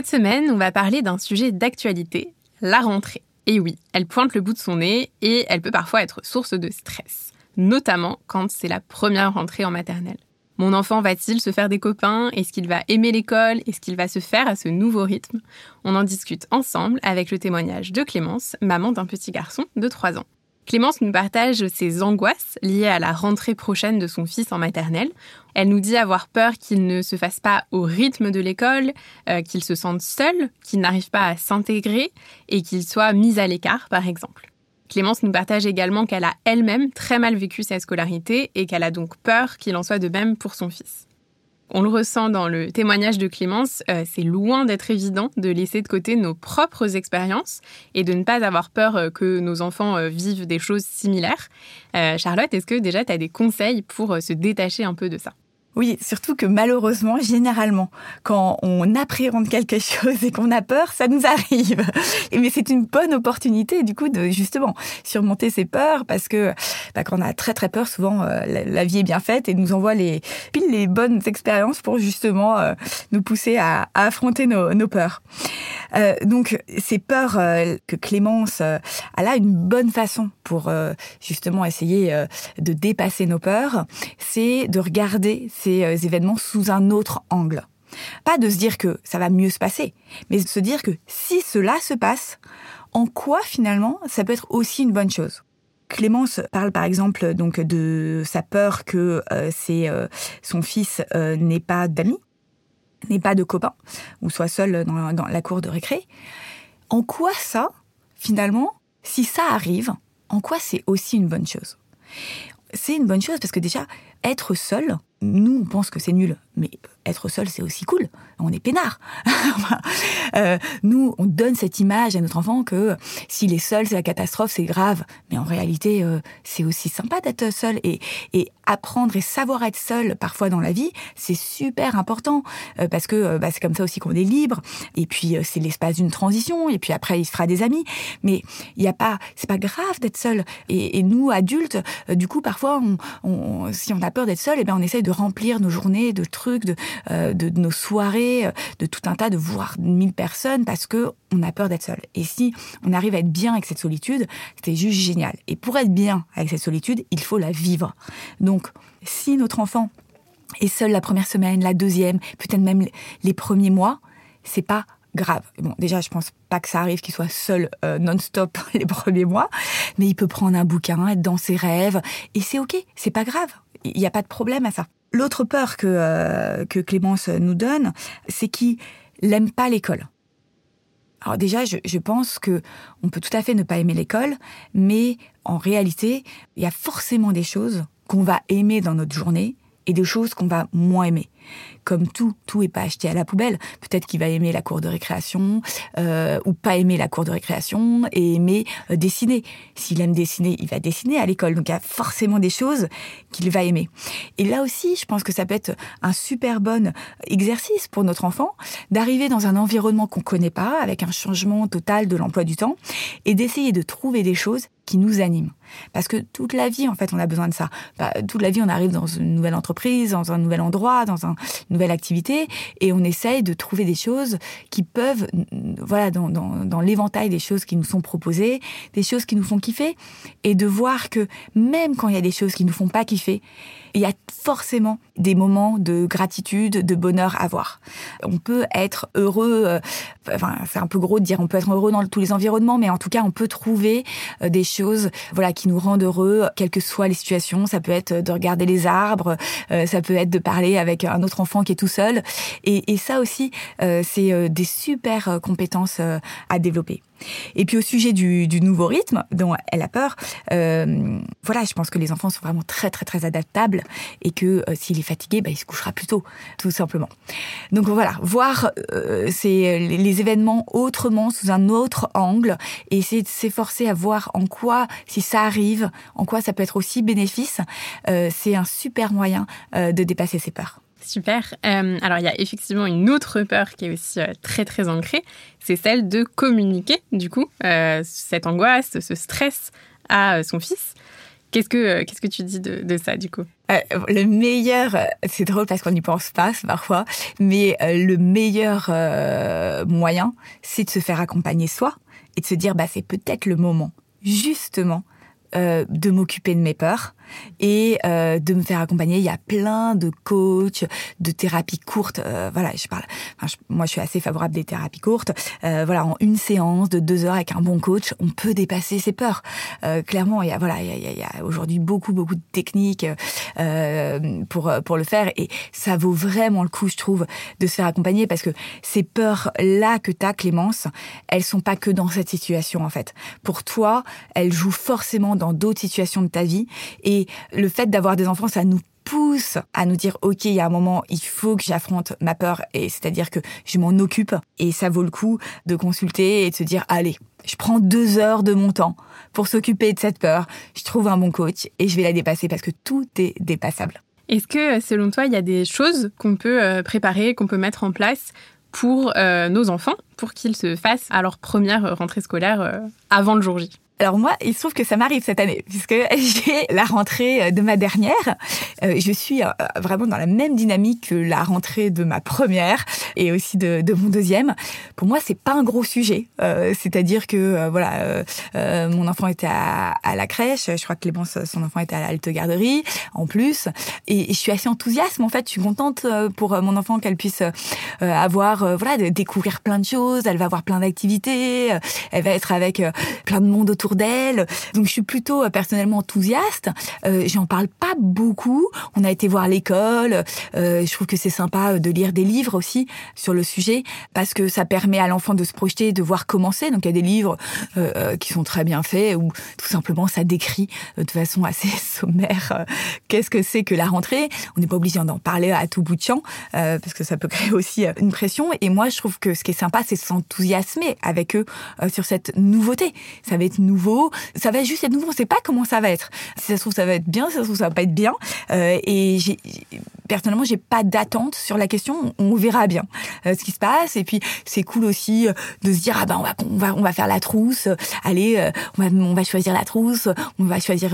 Cette semaine, on va parler d'un sujet d'actualité, la rentrée. Et oui, elle pointe le bout de son nez et elle peut parfois être source de stress, notamment quand c'est la première rentrée en maternelle. Mon enfant va-t-il se faire des copains? Est-ce qu'il va aimer l'école? Est-ce qu'il va se faire à ce nouveau rythme? On en discute ensemble avec le témoignage de Clémence, maman d'un petit garçon de 3 ans. Clémence nous partage ses angoisses liées à la rentrée prochaine de son fils en maternelle. Elle nous dit avoir peur qu'il ne se fasse pas au rythme de l'école, euh, qu'il se sente seul, qu'il n'arrive pas à s'intégrer et qu'il soit mis à l'écart, par exemple. Clémence nous partage également qu'elle a elle-même très mal vécu sa scolarité et qu'elle a donc peur qu'il en soit de même pour son fils. On le ressent dans le témoignage de Clémence, euh, c'est loin d'être évident de laisser de côté nos propres expériences et de ne pas avoir peur euh, que nos enfants euh, vivent des choses similaires. Charlotte, est-ce que déjà tu as des conseils pour se détacher un peu de ça? Oui, surtout que malheureusement, généralement, quand on appréhende quelque chose et qu'on a peur, ça nous arrive. Mais c'est une bonne opportunité, du coup, de justement surmonter ses peurs, parce que bah, quand on a très très peur, souvent euh, la, vie est bien faite et nous envoie les pile les bonnes expériences pour justement euh, nous pousser à, affronter nos, nos peurs. Euh, donc ces peurs que Clémence a là une bonne façon pour justement essayer de dépasser nos peurs, c'est de regarder ces euh, événements sous un autre angle. Pas de se dire que ça va mieux se passer, mais de se dire que si cela se passe, en quoi finalement ça peut être aussi une bonne chose. Clémence parle par exemple donc de sa peur que euh, euh, son fils n'ait pas d'amis, n'ait pas de copains, ou soit seul dans, dans la cour de récré. En quoi ça, finalement, si ça arrive, en quoi c'est aussi une bonne chose? C'est une bonne chose parce que déjà, être seul, nous, on pense que c'est nul, mais être seul, c'est aussi cool. On est peinard. euh, nous, on donne cette image à notre enfant que s'il est seul, c'est la catastrophe, c'est grave. Mais en réalité, euh, c'est aussi sympa d'être seul. Et, apprendre et savoir être seul parfois dans la vie, c'est super important euh, parce que bah, c'est comme ça aussi qu'on est libre. Et puis c'est l'espace d'une transition. Et puis après, il se fera des amis. Mais il y a pas, c'est pas grave d'être seul. Et, nous, adultes, du coup, parfois, on, si on a peur d'être seul, et eh ben on essaye de remplir nos journées de trucs, de euh, de, nos soirées, euh, de tout un tas de voir mille personnes parce que on a peur d'être seul. Et si on arrive à être bien avec cette solitude, c'est juste génial. Et pour être bien avec cette solitude, il faut la vivre. Donc, si notre enfant est seul la première semaine, la deuxième, peut-être même les premiers mois, c'est pas grave. Bon, déjà, je pense pas que ça arrive qu'il soit seul euh, non-stop les premiers mois, mais il peut prendre un bouquin, être dans ses rêves, et c'est ok, c'est pas grave. Il n'y a pas de problème à ça. L'autre peur que, euh, que Clémence nous donne, c'est qu'il n'aime pas l'école. Alors déjà, je, je, pense que on peut tout à fait ne pas aimer l'école, mais en réalité, il y a forcément des choses qu'on va aimer dans notre journée et des choses qu'on va moins aimer comme tout, tout est pas acheté à la poubelle. Peut-être qu'il va aimer la cour de récréation euh, ou pas aimer la cour de récréation et aimer euh, dessiner. S'il aime dessiner, il va dessiner à l'école. Donc il y a forcément des choses qu'il va aimer. Et là aussi, je pense que ça peut être un super bon exercice pour notre enfant d'arriver dans un environnement qu'on connaît pas, avec un changement total de l'emploi du temps, et d'essayer de trouver des choses qui nous animent. Parce que toute la vie, en fait, on a besoin de ça. Bah, toute la vie, on arrive dans une nouvelle entreprise, dans un nouvel endroit, dans un, une nouvelle activité, et on essaye de trouver des choses qui peuvent, voilà, dans, dans, dans l'éventail des choses qui nous sont proposées, des choses qui nous font kiffer, et de voir que même quand il y a des choses qui nous font pas kiffer, il y a forcément des moments de gratitude, de bonheur à voir. On peut être heureux, euh, enfin c'est un peu gros de dire on peut être heureux dans tous les environnements, mais en tout cas on peut trouver euh, des choses, voilà, qui nous rendent heureux, quelles que soient les situations. Ça peut être de regarder les arbres, euh, ça peut être de parler avec un autre enfant qui est tout seul, et, et ça aussi c'est des super compétences à développer. Et puis au sujet du, nouveau rythme dont elle a peur, euh, voilà, je pense que les enfants sont vraiment très très très adaptables et que euh, s'il est fatigué, bah, il se couchera plus tôt, tout simplement. Donc voilà, voir euh, les événements autrement, sous un autre angle, et essayer de s'efforcer à voir en quoi, si ça arrive, en quoi ça peut être aussi bénéfice, c'est un super moyen de dépasser ses peurs. Super. Euh, alors, il y a effectivement une autre peur qui est aussi euh, très, très ancrée, c'est celle de communiquer, du coup, euh, cette angoisse, ce stress à son fils. Qu'est-ce que, que tu dis de, ça, du coup? Le meilleur, c'est drôle parce qu'on n'y pense pas parfois, mais le meilleur moyen, c'est de se faire accompagner soi et de se dire, bah, c'est peut-être le moment, justement, de m'occuper de mes peurs et euh, de me faire accompagner. Il y a plein de coachs, de thérapies courtes. Euh, voilà, je parle. moi, je suis assez favorable des thérapies courtes. Euh, voilà, en une séance de deux heures avec un bon coach, on peut dépasser ses peurs. clairement, il y a voilà, il y a, y a aujourd'hui beaucoup beaucoup de techniques pour pour le faire et ça vaut vraiment le coup, je trouve, de se faire accompagner parce que ces peurs là que tu as, Clémence, elles sont pas que dans cette situation en fait. Pour toi, elles jouent forcément dans d'autres situations de ta vie et le fait d'avoir des enfants, ça nous pousse à nous dire ok il y a un moment il faut que j'affronte ma peur. Et c'est-à-dire que je m'en occupe. Et ça vaut le coup de consulter et de se dire allez je prends deux heures de mon temps pour s'occuper de cette peur. Je trouve un bon coach et je vais la dépasser parce que tout est dépassable. Est-ce que selon toi il y a des choses qu'on peut euh, préparer qu'on peut mettre en place pour euh, nos enfants pour qu'ils se fassent à leur première rentrée scolaire euh, avant le jour J? Alors moi, il se trouve que ça m'arrive cette année, puisque j'ai la rentrée euh, de ma dernière. Euh, je suis euh, vraiment dans la même dynamique que la rentrée de ma première et aussi de, de mon deuxième. Pour moi, c'est pas un gros sujet. C'est-à-dire que voilà, mon enfant était à, à, la crèche. Je crois que Clémence, son enfant était à l'Alte Garderie en plus. Et, je suis assez enthousiaste. En fait, je suis contente pour mon enfant qu'elle puisse avoir voilà, de découvrir plein de choses. Elle va avoir plein d'activités. Elle va être avec plein de monde autour d'elle. Donc je suis plutôt euh, personnellement enthousiaste. Euh, J'en parle pas beaucoup. On a été voir l'école. Euh, je trouve que c'est sympa euh, de lire des livres aussi sur le sujet parce que ça permet à l'enfant de se projeter, de voir commencer. Donc il y a des livres euh, qui sont très bien faits où tout simplement ça décrit de façon assez sommaire qu'est-ce que c'est que la rentrée. On n'est pas obligé d'en parler à tout bout de champ parce que ça peut créer aussi une pression. Et moi je trouve que ce qui est sympa c'est s'enthousiasmer avec eux sur cette nouveauté. Ça va être nouveau ça va juste être nouveau. On sait pas comment ça va être. Si ça se trouve, ça va être bien. Si ça se trouve, ça va pas être bien. Euh, et j'ai, personnellement, j'ai pas d'attente sur la question. On verra bien euh, ce qui se passe. Et puis, c'est cool aussi euh, de se dire ah ben on va on va on va faire la trousse. Allez, euh, on va on va choisir la trousse. On va choisir.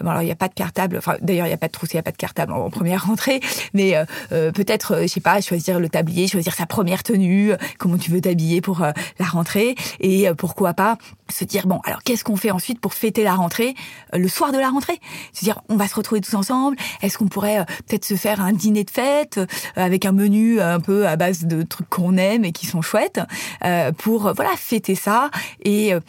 bon alors il y a pas de cartable. Enfin d'ailleurs il y a pas de trousse, il y a pas de cartable en, première rentrée. Mais peut-être je sais pas choisir le tablier, choisir sa première tenue. Comment tu veux t'habiller pour la rentrée? Et pourquoi pas se dire bon alors qu'est-ce qu'on fait ensuite pour fêter la rentrée le soir de la rentrée. Se dire on va se retrouver tous ensemble. Est-ce qu'on pourrait peut-être se faire un dîner de fête euh, avec un menu un peu à base de trucs qu'on aime et qui sont chouettes euh, pour voilà fêter ça et euh,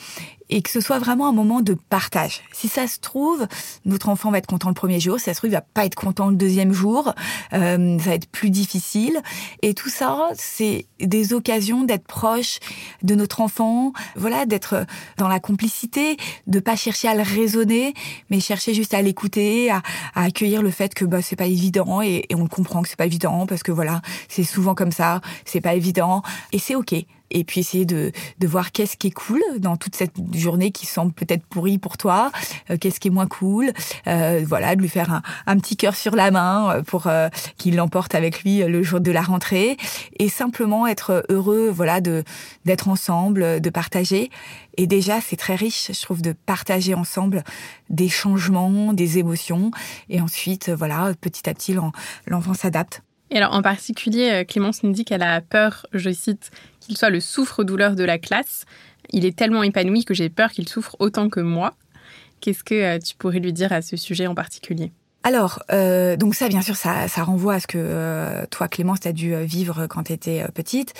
et que ce soit vraiment un moment de partage. Si ça se trouve, notre enfant va être content le premier jour, si ça se trouve, il va pas être content le deuxième jour, euh, ça va être plus difficile. Et tout ça, c'est des occasions d'être proche de notre enfant, voilà, d'être dans la complicité, de pas chercher à le raisonner, mais chercher juste à l'écouter, à, à, accueillir le fait que bah c'est pas évident et, et on comprend que c'est pas évident parce que voilà, c'est souvent comme ça, c'est pas évident et c'est ok et puis essayer de, de voir qu'est-ce qui est cool dans toute cette journée qui semble peut-être pourrie pour toi, euh, qu'est-ce qui est moins cool, euh, voilà, de lui faire un, un petit cœur sur la main euh, pour euh, qu'il l'emporte avec lui le jour de la rentrée et simplement être heureux, voilà, de d'être ensemble, de partager. Et déjà, c'est très riche, je trouve, de partager ensemble des changements, des émotions, et ensuite, voilà, petit à petit, l'enfant s'adapte. Et alors, en particulier, Clémence nous dit qu'elle a peur, je cite, qu'il soit le souffre-douleur de la classe. Il est tellement épanoui que j'ai peur qu'il souffre autant que moi. Qu'est-ce que euh, tu pourrais lui dire à ce sujet en particulier? Alors, euh, donc ça, bien sûr, ça, ça renvoie à ce que euh, toi, Clémence, tu as dû vivre quand tu étais petite.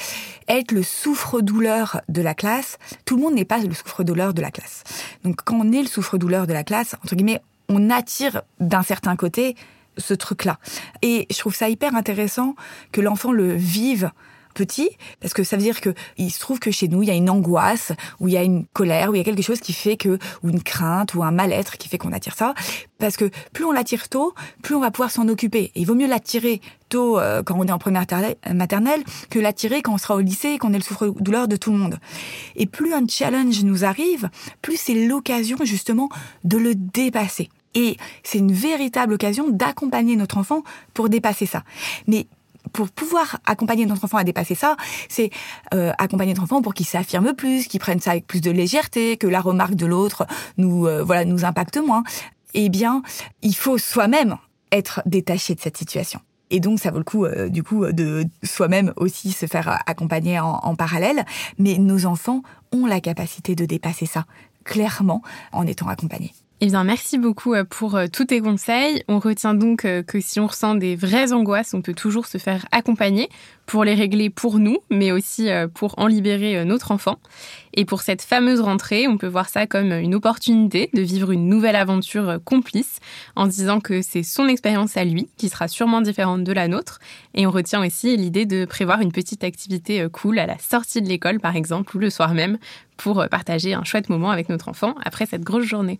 Être le souffre-douleur de la classe, tout le monde n'est pas le souffre-douleur de la classe. Donc, quand on est le souffre-douleur de la classe, entre guillemets, on attire d'un certain côté ce truc-là. Et je trouve ça hyper intéressant que l'enfant le vive petit, parce que ça veut dire que il se trouve que chez nous, il y a une angoisse, ou il y a une colère, ou il y a quelque chose qui fait que, ou une crainte, ou un mal-être qui fait qu'on attire ça. Parce que plus on l'attire tôt, plus on va pouvoir s'en occuper. Il vaut mieux l'attirer tôt euh, quand on est en première maternelle que l'attirer quand on sera au lycée et qu'on est le souffre-douleur de tout le monde. Et plus un challenge nous arrive, plus c'est l'occasion justement de le dépasser. Et c'est une véritable occasion d'accompagner notre enfant pour dépasser ça. Mais pour pouvoir accompagner notre enfant à dépasser ça, c'est euh, accompagner notre enfant pour qu'il s'affirme plus, qu'il prenne ça avec plus de légèreté, que la remarque de l'autre nous euh, voilà nous impacte moins. Eh bien, il faut soi-même être détaché de cette situation. Et donc, ça vaut le coup, euh, du coup, de soi-même aussi se faire accompagner en, en parallèle. Mais nos enfants ont la capacité de dépasser ça, clairement, en étant accompagnés. Eh bien, merci beaucoup euh, pour euh, tous tes conseils. On retient donc euh, que si on ressent des vraies angoisses, on peut toujours se faire accompagner pour les régler pour nous, mais aussi pour en libérer notre enfant. Et pour cette fameuse rentrée, on peut voir ça comme une opportunité de vivre une nouvelle aventure complice en disant que c'est son expérience à lui qui sera sûrement différente de la nôtre. Et on retient aussi l'idée de prévoir une petite activité cool à la sortie de l'école, par exemple, ou le soir même, pour partager un chouette moment avec notre enfant après cette grosse journée.